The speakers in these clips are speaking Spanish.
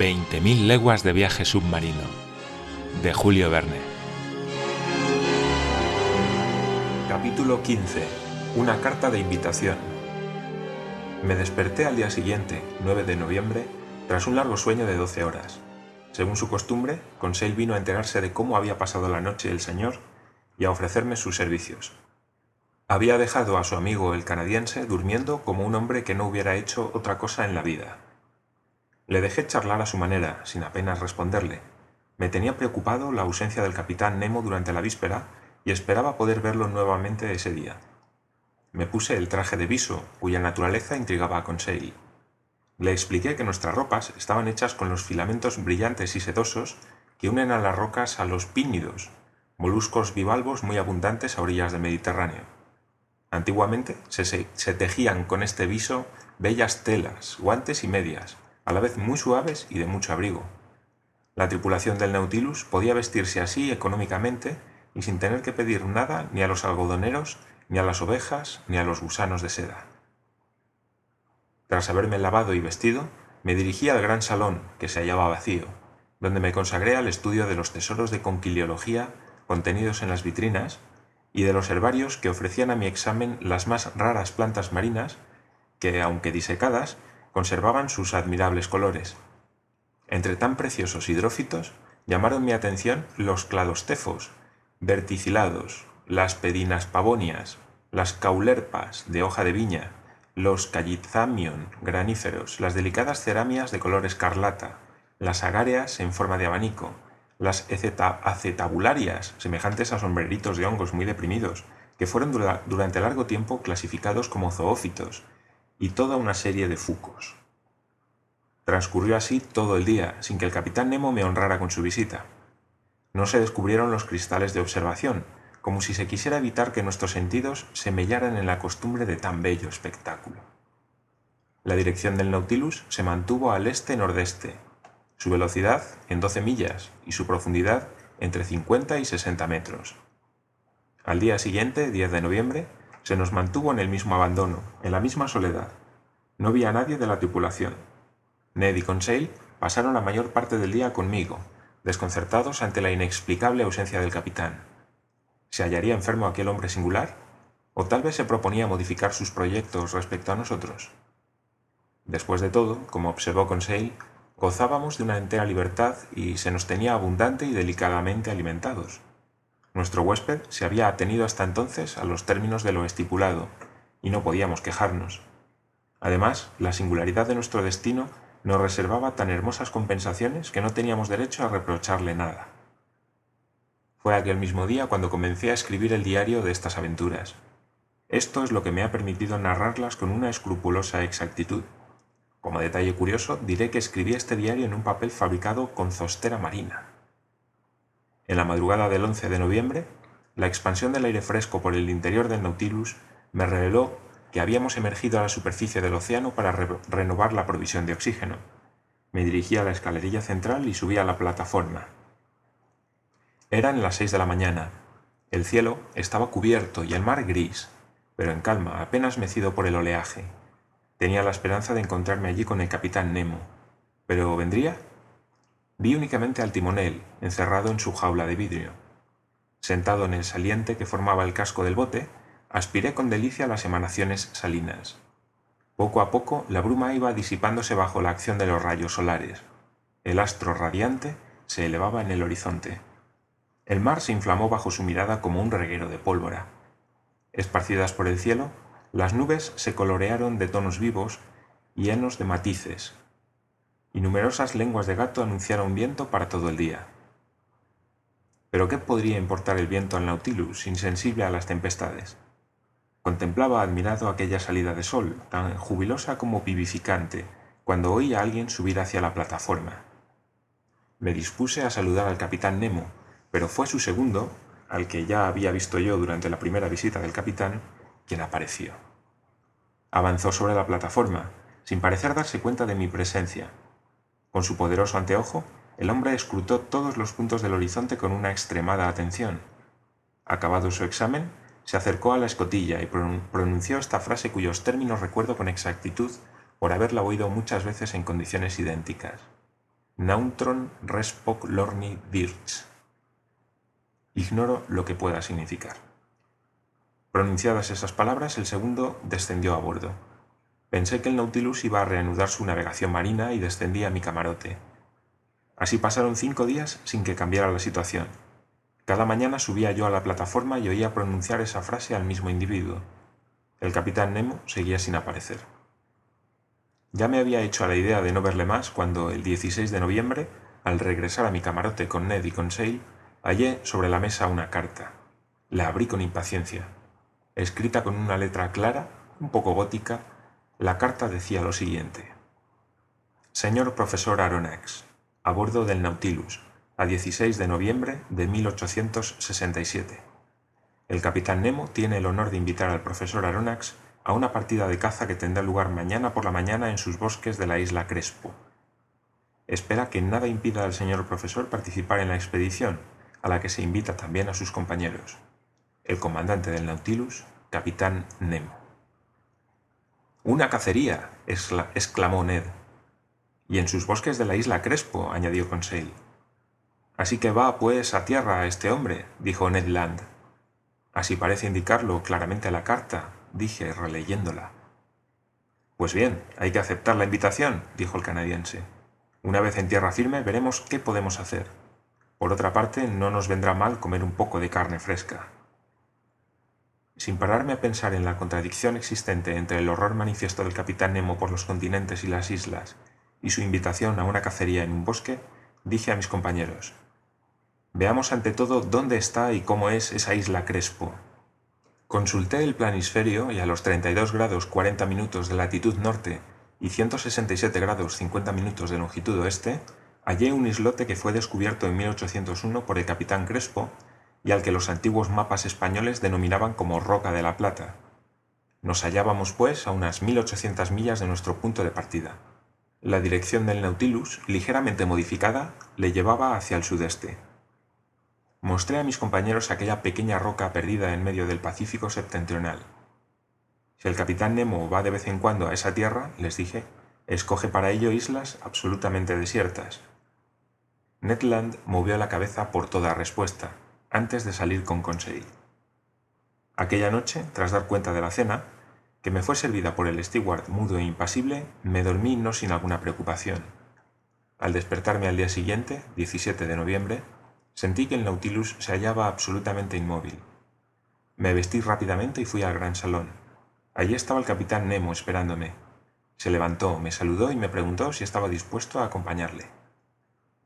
20.000 leguas de viaje submarino, de Julio Verne. Capítulo 15. Una carta de invitación. Me desperté al día siguiente, 9 de noviembre, tras un largo sueño de 12 horas. Según su costumbre, Conseil vino a enterarse de cómo había pasado la noche el señor y a ofrecerme sus servicios. Había dejado a su amigo el canadiense durmiendo como un hombre que no hubiera hecho otra cosa en la vida. Le dejé charlar a su manera, sin apenas responderle. Me tenía preocupado la ausencia del capitán Nemo durante la víspera y esperaba poder verlo nuevamente ese día. Me puse el traje de viso, cuya naturaleza intrigaba a Conseil. Le expliqué que nuestras ropas estaban hechas con los filamentos brillantes y sedosos que unen a las rocas a los pínidos, moluscos bivalvos muy abundantes a orillas del Mediterráneo. Antiguamente se, se, tejían con este viso bellas telas, guantes y medias, a la vez muy suaves y de mucho abrigo. La tripulación del Nautilus podía vestirse así económicamente y sin tener que pedir nada ni a los algodoneros, ni a las ovejas, ni a los gusanos de seda. Tras haberme lavado y vestido, me dirigí al gran salón, que se hallaba vacío, donde me consagré al estudio de los tesoros de conquiliología contenidos en las vitrinas y de los herbarios que ofrecían a mi examen las más raras plantas marinas que, aunque disecadas, conservaban sus admirables colores. Entre tan preciosos hidrófitos llamaron mi atención los cladostefos, verticilados, las pedinas pavonias, las caulerpas de hoja de viña, los callizamion graníferos, las delicadas ceramias de color escarlata, las agáreas en forma de abanico, las acetabularias, semejantes a sombreritos de hongos muy deprimidos, que fueron durante largo tiempo clasificados como zoófitos, y toda una serie de fucos. Transcurrió así todo el día, sin que el capitán Nemo me honrara con su visita. No se descubrieron los cristales de observación, como si se quisiera evitar que nuestros sentidos se mellaran en la costumbre de tan bello espectáculo. La dirección del Nautilus se mantuvo al este-nordeste, su velocidad en 12 millas y su profundidad entre 50 y 60 metros. Al día siguiente, 10 de noviembre, se nos mantuvo en el mismo abandono, en la misma soledad. No vi a nadie de la tripulación. Ned y Conseil pasaron la mayor parte del día conmigo, desconcertados ante la inexplicable ausencia del capitán. ¿Se hallaría enfermo aquel hombre singular? ¿O tal vez se proponía modificar sus proyectos respecto a nosotros? Después de todo, como observó Conseil, gozábamos de una entera libertad y se nos tenía abundante y delicadamente alimentados. Nuestro huésped se había atenido hasta entonces a los términos de lo estipulado, y no podíamos quejarnos. Además, la singularidad de nuestro destino nos reservaba tan hermosas compensaciones que no teníamos derecho a reprocharle nada. Fue aquel mismo día cuando comencé a escribir el diario de estas aventuras. Esto es lo que me ha permitido narrarlas con una escrupulosa exactitud. Como detalle curioso, diré que escribí este diario en un papel fabricado con zostera marina. En la madrugada del 11 de noviembre, la expansión del aire fresco por el interior del Nautilus me reveló que habíamos emergido a la superficie del océano para re renovar la provisión de oxígeno. Me dirigí a la escalerilla central y subí a la plataforma. Eran las seis de la mañana. El cielo estaba cubierto y el mar gris, pero en calma, apenas mecido por el oleaje. Tenía la esperanza de encontrarme allí con el capitán Nemo. ¿Pero vendría? Vi únicamente al timonel, encerrado en su jaula de vidrio. Sentado en el saliente que formaba el casco del bote, aspiré con delicia las emanaciones salinas. Poco a poco la bruma iba disipándose bajo la acción de los rayos solares. El astro radiante se elevaba en el horizonte. El mar se inflamó bajo su mirada como un reguero de pólvora. Esparcidas por el cielo, las nubes se colorearon de tonos vivos llenos de matices, y numerosas lenguas de gato anunciaron viento para todo el día. Pero ¿qué podría importar el viento al Nautilus, insensible a las tempestades? Contemplaba admirado aquella salida de sol, tan jubilosa como vivificante, cuando oí a alguien subir hacia la plataforma. Me dispuse a saludar al capitán Nemo, pero fue su segundo, al que ya había visto yo durante la primera visita del capitán, quien apareció. Avanzó sobre la plataforma, sin parecer darse cuenta de mi presencia. Con su poderoso anteojo, el hombre escrutó todos los puntos del horizonte con una extremada atención. Acabado su examen, se acercó a la escotilla y pronunció esta frase cuyos términos recuerdo con exactitud por haberla oído muchas veces en condiciones idénticas. Nauntron respoc lorni dirch. Ignoro lo que pueda significar. Pronunciadas esas palabras, el segundo descendió a bordo. Pensé que el Nautilus iba a reanudar su navegación marina y descendí a mi camarote. Así pasaron cinco días sin que cambiara la situación. Cada mañana subía yo a la plataforma y oía pronunciar esa frase al mismo individuo. El capitán Nemo seguía sin aparecer. Ya me había hecho a la idea de no verle más cuando, el 16 de noviembre, al regresar a mi camarote con Ned y con Sale, hallé sobre la mesa una carta. La abrí con impaciencia. Escrita con una letra clara, un poco gótica, la carta decía lo siguiente. Señor profesor Aronnax, a bordo del Nautilus, a 16 de noviembre de 1867. El capitán Nemo tiene el honor de invitar al profesor Aronnax a una partida de caza que tendrá lugar mañana por la mañana en sus bosques de la isla Crespo. Espera que nada impida al señor profesor participar en la expedición, a la que se invita también a sus compañeros. El comandante del Nautilus, capitán Nemo. Una cacería, exclamó Ned. Y en sus bosques de la isla Crespo, añadió Conseil. Así que va, pues, a tierra este hombre, dijo Ned Land. Así parece indicarlo claramente la carta, dije, releyéndola. Pues bien, hay que aceptar la invitación, dijo el canadiense. Una vez en tierra firme veremos qué podemos hacer. Por otra parte, no nos vendrá mal comer un poco de carne fresca. Sin pararme a pensar en la contradicción existente entre el horror manifiesto del capitán Nemo por los continentes y las islas y su invitación a una cacería en un bosque, dije a mis compañeros, Veamos ante todo dónde está y cómo es esa isla Crespo. Consulté el planisferio y a los 32 grados 40 minutos de latitud norte y 167 grados 50 minutos de longitud oeste, hallé un islote que fue descubierto en 1801 por el capitán Crespo y al que los antiguos mapas españoles denominaban como Roca de la Plata. Nos hallábamos, pues, a unas 1800 millas de nuestro punto de partida. La dirección del Nautilus, ligeramente modificada, le llevaba hacia el sudeste. Mostré a mis compañeros aquella pequeña roca perdida en medio del Pacífico septentrional. Si el capitán Nemo va de vez en cuando a esa tierra, les dije, escoge para ello islas absolutamente desiertas. Ned Land movió la cabeza por toda respuesta, antes de salir con Conseil. Aquella noche, tras dar cuenta de la cena, que me fue servida por el steward mudo e impasible, me dormí no sin alguna preocupación. Al despertarme al día siguiente, 17 de noviembre, sentí que el Nautilus se hallaba absolutamente inmóvil. Me vestí rápidamente y fui al gran salón. Allí estaba el capitán Nemo esperándome. Se levantó, me saludó y me preguntó si estaba dispuesto a acompañarle.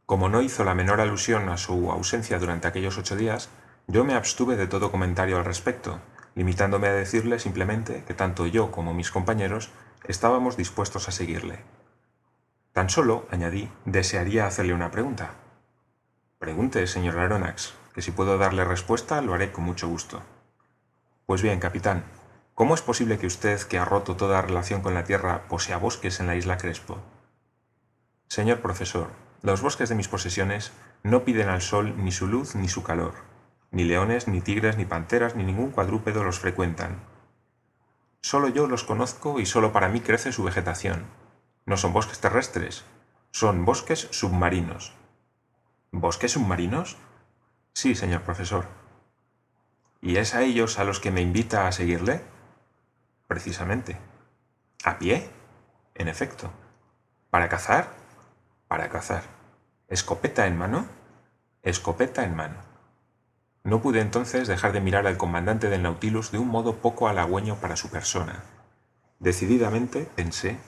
Como no hizo la menor alusión a su ausencia durante aquellos ocho días, yo me abstuve de todo comentario al respecto, limitándome a decirle simplemente que tanto yo como mis compañeros estábamos dispuestos a seguirle. Tan solo, añadí, desearía hacerle una pregunta. Pregunte, señor Aronnax, que si puedo darle respuesta lo haré con mucho gusto. Pues bien, capitán, ¿cómo es posible que usted, que ha roto toda relación con la Tierra, posea bosques en la isla Crespo? Señor profesor, los bosques de mis posesiones no piden al sol ni su luz ni su calor ni leones, ni tigres, ni panteras, ni ningún cuadrúpedo los frecuentan. Solo yo los conozco y solo para mí crece su vegetación. No son bosques terrestres, son bosques submarinos. ¿Bosques submarinos? Sí, señor profesor. ¿Y es a ellos a los que me invita a seguirle? Precisamente. ¿A pie? En efecto. ¿Para cazar? Para cazar. ¿Escopeta en mano? Escopeta en mano. No pude entonces dejar de mirar al comandante del Nautilus de un modo poco halagüeño para su persona. Decididamente, pensé,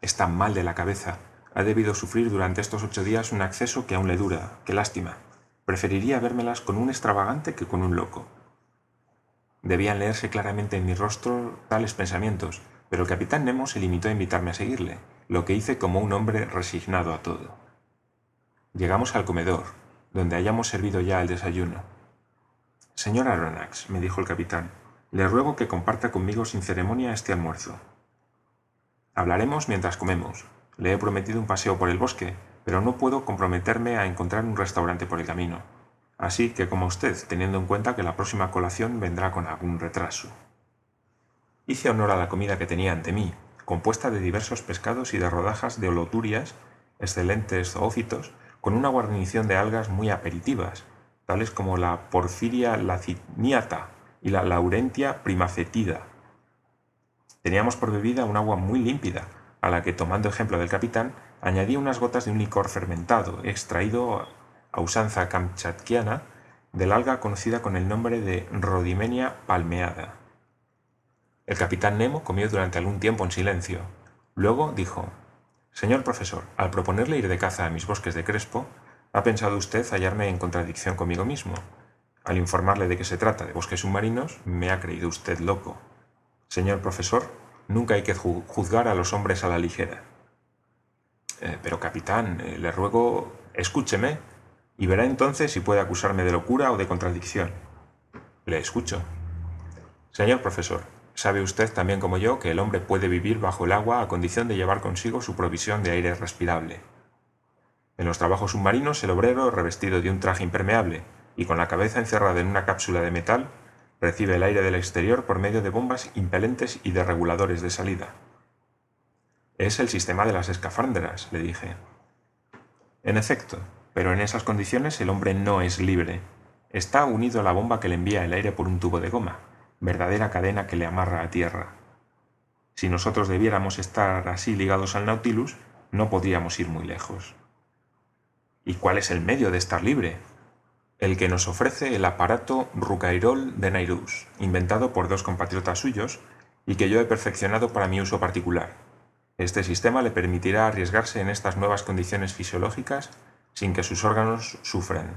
está mal de la cabeza. Ha debido sufrir durante estos ocho días un acceso que aún le dura. Qué lástima. Preferiría vérmelas con un extravagante que con un loco. Debían leerse claramente en mi rostro tales pensamientos, pero el capitán Nemo se limitó a invitarme a seguirle, lo que hice como un hombre resignado a todo. Llegamos al comedor, donde hayamos servido ya el desayuno. Señor Aronnax, me dijo el capitán, le ruego que comparta conmigo sin ceremonia este almuerzo. Hablaremos mientras comemos. Le he prometido un paseo por el bosque, pero no puedo comprometerme a encontrar un restaurante por el camino. Así que como usted, teniendo en cuenta que la próxima colación vendrá con algún retraso. Hice honor a la comida que tenía ante mí, compuesta de diversos pescados y de rodajas de oloturias excelentes zoófitos, con una guarnición de algas muy aperitivas, tales como la Porphyria laciniata y la Laurentia primacetida. Teníamos por bebida un agua muy límpida, a la que, tomando ejemplo del capitán, añadí unas gotas de un licor fermentado, extraído a usanza kamchatkiana del alga conocida con el nombre de Rodimenia palmeada. El capitán Nemo comió durante algún tiempo en silencio. Luego dijo, Señor profesor, al proponerle ir de caza a mis bosques de Crespo, ¿ha pensado usted hallarme en contradicción conmigo mismo? Al informarle de que se trata de bosques submarinos, me ha creído usted loco. Señor profesor, nunca hay que juzgar a los hombres a la ligera. Eh, pero capitán, eh, le ruego, escúcheme, y verá entonces si puede acusarme de locura o de contradicción. Le escucho. Señor profesor, Sabe usted también como yo que el hombre puede vivir bajo el agua a condición de llevar consigo su provisión de aire respirable. En los trabajos submarinos el obrero, revestido de un traje impermeable y con la cabeza encerrada en una cápsula de metal, recibe el aire del exterior por medio de bombas impelentes y de reguladores de salida. Es el sistema de las escafandras, le dije. En efecto, pero en esas condiciones el hombre no es libre. Está unido a la bomba que le envía el aire por un tubo de goma verdadera cadena que le amarra a tierra. Si nosotros debiéramos estar así ligados al Nautilus, no podríamos ir muy lejos. ¿Y cuál es el medio de estar libre? El que nos ofrece el aparato Rucairol de Nairus, inventado por dos compatriotas suyos y que yo he perfeccionado para mi uso particular. Este sistema le permitirá arriesgarse en estas nuevas condiciones fisiológicas sin que sus órganos sufran.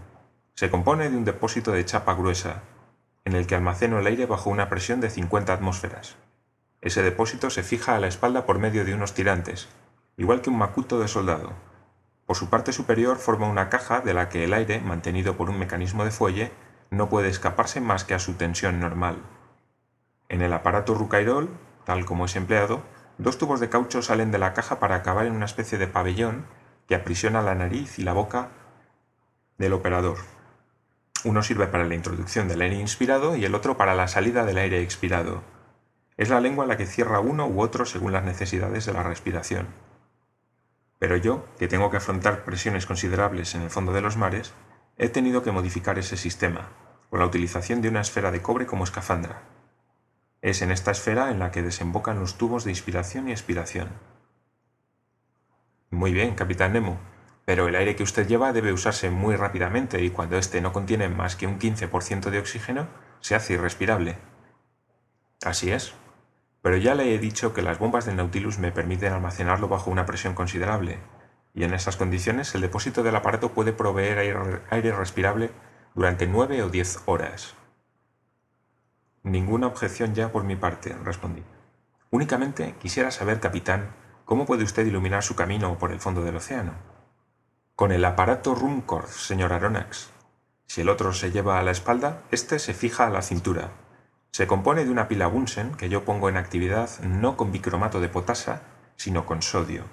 Se compone de un depósito de chapa gruesa, en el que almaceno el aire bajo una presión de 50 atmósferas. Ese depósito se fija a la espalda por medio de unos tirantes, igual que un macuto de soldado. Por su parte superior forma una caja de la que el aire, mantenido por un mecanismo de fuelle, no puede escaparse más que a su tensión normal. En el aparato Rucairol, tal como es empleado, dos tubos de caucho salen de la caja para acabar en una especie de pabellón que aprisiona la nariz y la boca del operador. Uno sirve para la introducción del aire inspirado y el otro para la salida del aire expirado. Es la lengua la que cierra uno u otro según las necesidades de la respiración. Pero yo, que tengo que afrontar presiones considerables en el fondo de los mares, he tenido que modificar ese sistema, con la utilización de una esfera de cobre como escafandra. Es en esta esfera en la que desembocan los tubos de inspiración y expiración. Muy bien, capitán Nemo, pero el aire que usted lleva debe usarse muy rápidamente y cuando éste no contiene más que un 15% de oxígeno, se hace irrespirable. Así es. Pero ya le he dicho que las bombas del Nautilus me permiten almacenarlo bajo una presión considerable, y en esas condiciones el depósito del aparato puede proveer aire, respirable durante nueve o diez horas. Ninguna objeción ya por mi parte, respondí. Únicamente quisiera saber, capitán, cómo puede usted iluminar su camino por el fondo del océano. Con el aparato Rumkorf, señor Aronnax. Si el otro se lleva a la espalda, este se fija a la cintura. Se compone de una pila Bunsen que yo pongo en actividad no con bicromato de potasa, sino con sodio.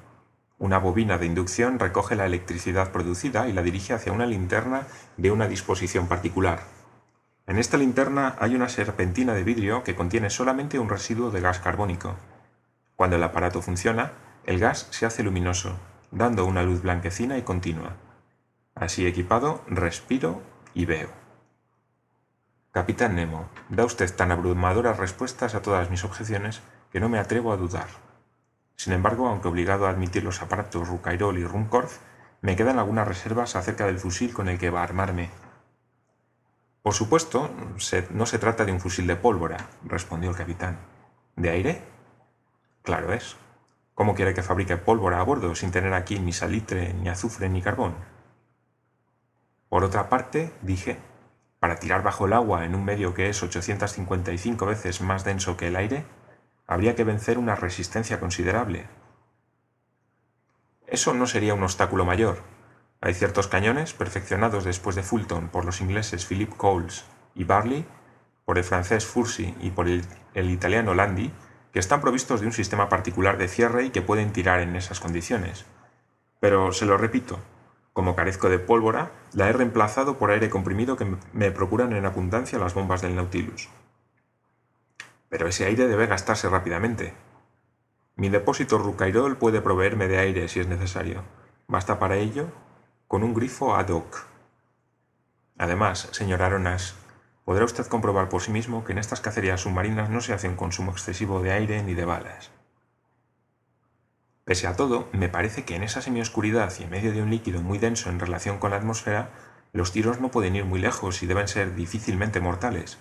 Una bobina de inducción recoge la electricidad producida y la dirige hacia una linterna de una disposición particular. En esta linterna hay una serpentina de vidrio que contiene solamente un residuo de gas carbónico. Cuando el aparato funciona, el gas se hace luminoso, dando una luz blanquecina y continua. Así equipado, respiro y veo. Capitán Nemo, da usted tan abrumadoras respuestas a todas mis objeciones que no me atrevo a dudar. Sin embargo, aunque obligado a admitir los aparatos Rucairol y Rumkorf, me quedan algunas reservas acerca del fusil con el que va a armarme. Por supuesto, no se trata de un fusil de pólvora, respondió el capitán. ¿De aire? Claro es. ¿Cómo quiere que fabrique pólvora a bordo sin tener aquí ni salitre, ni azufre, ni carbón? Por otra parte, dije, para tirar bajo el agua en un medio que es 855 veces más denso que el aire, habría que vencer una resistencia considerable. Eso no sería un obstáculo mayor. Hay ciertos cañones, perfeccionados después de Fulton por los ingleses Philip Coles y Barley, por el francés Furcy y por el italiano Landi, que están provistos de un sistema particular de cierre y que pueden tirar en esas condiciones. Pero se lo repito, como carezco de pólvora, la he reemplazado por aire comprimido que me procuran en abundancia las bombas del Nautilus. Pero ese aire debe gastarse rápidamente. Mi depósito Rucairol puede proveerme de aire si es necesario. Basta para ello con un grifo ad hoc. Además, señor Aronas, podrá usted comprobar por sí mismo que en estas cacerías submarinas no se hace un consumo excesivo de aire ni de balas. Pese a todo, me parece que en esa semioscuridad y en medio de un líquido muy denso en relación con la atmósfera, los tiros no pueden ir muy lejos y deben ser difícilmente mortales.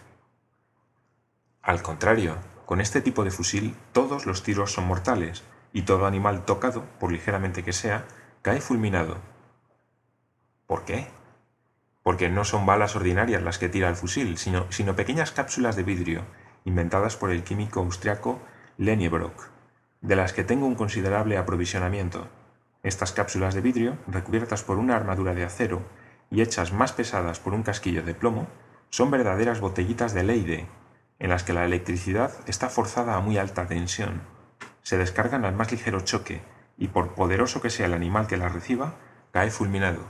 Al contrario, con este tipo de fusil todos los tiros son mortales y todo animal tocado, por ligeramente que sea, cae fulminado. ¿Por qué? Porque no son balas ordinarias las que tira el fusil, sino, pequeñas cápsulas de vidrio, inventadas por el químico austriaco Leniebrock de las que tengo un considerable aprovisionamiento. Estas cápsulas de vidrio, recubiertas por una armadura de acero y hechas más pesadas por un casquillo de plomo, son verdaderas botellitas de Leyde, en las que la electricidad está forzada a muy alta tensión. Se descargan al más ligero choque y por poderoso que sea el animal que las reciba, cae fulminado.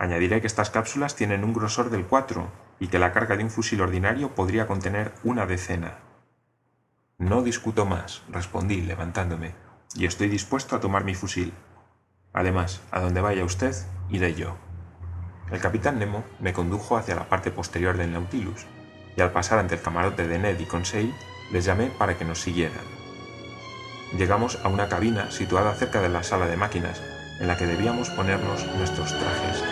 Añadiré que estas cápsulas tienen un grosor del 4 y que la carga de un fusil ordinario podría contener una decena. No discuto más, respondí levantándome, y estoy dispuesto a tomar mi fusil. Además, a donde vaya usted, iré yo. El capitán Nemo me condujo hacia la parte posterior del Nautilus, y al pasar ante el camarote de Ned y Conseil, les llamé para que nos siguieran. Llegamos a una cabina situada cerca de la sala de máquinas, en la que debíamos ponernos nuestros trajes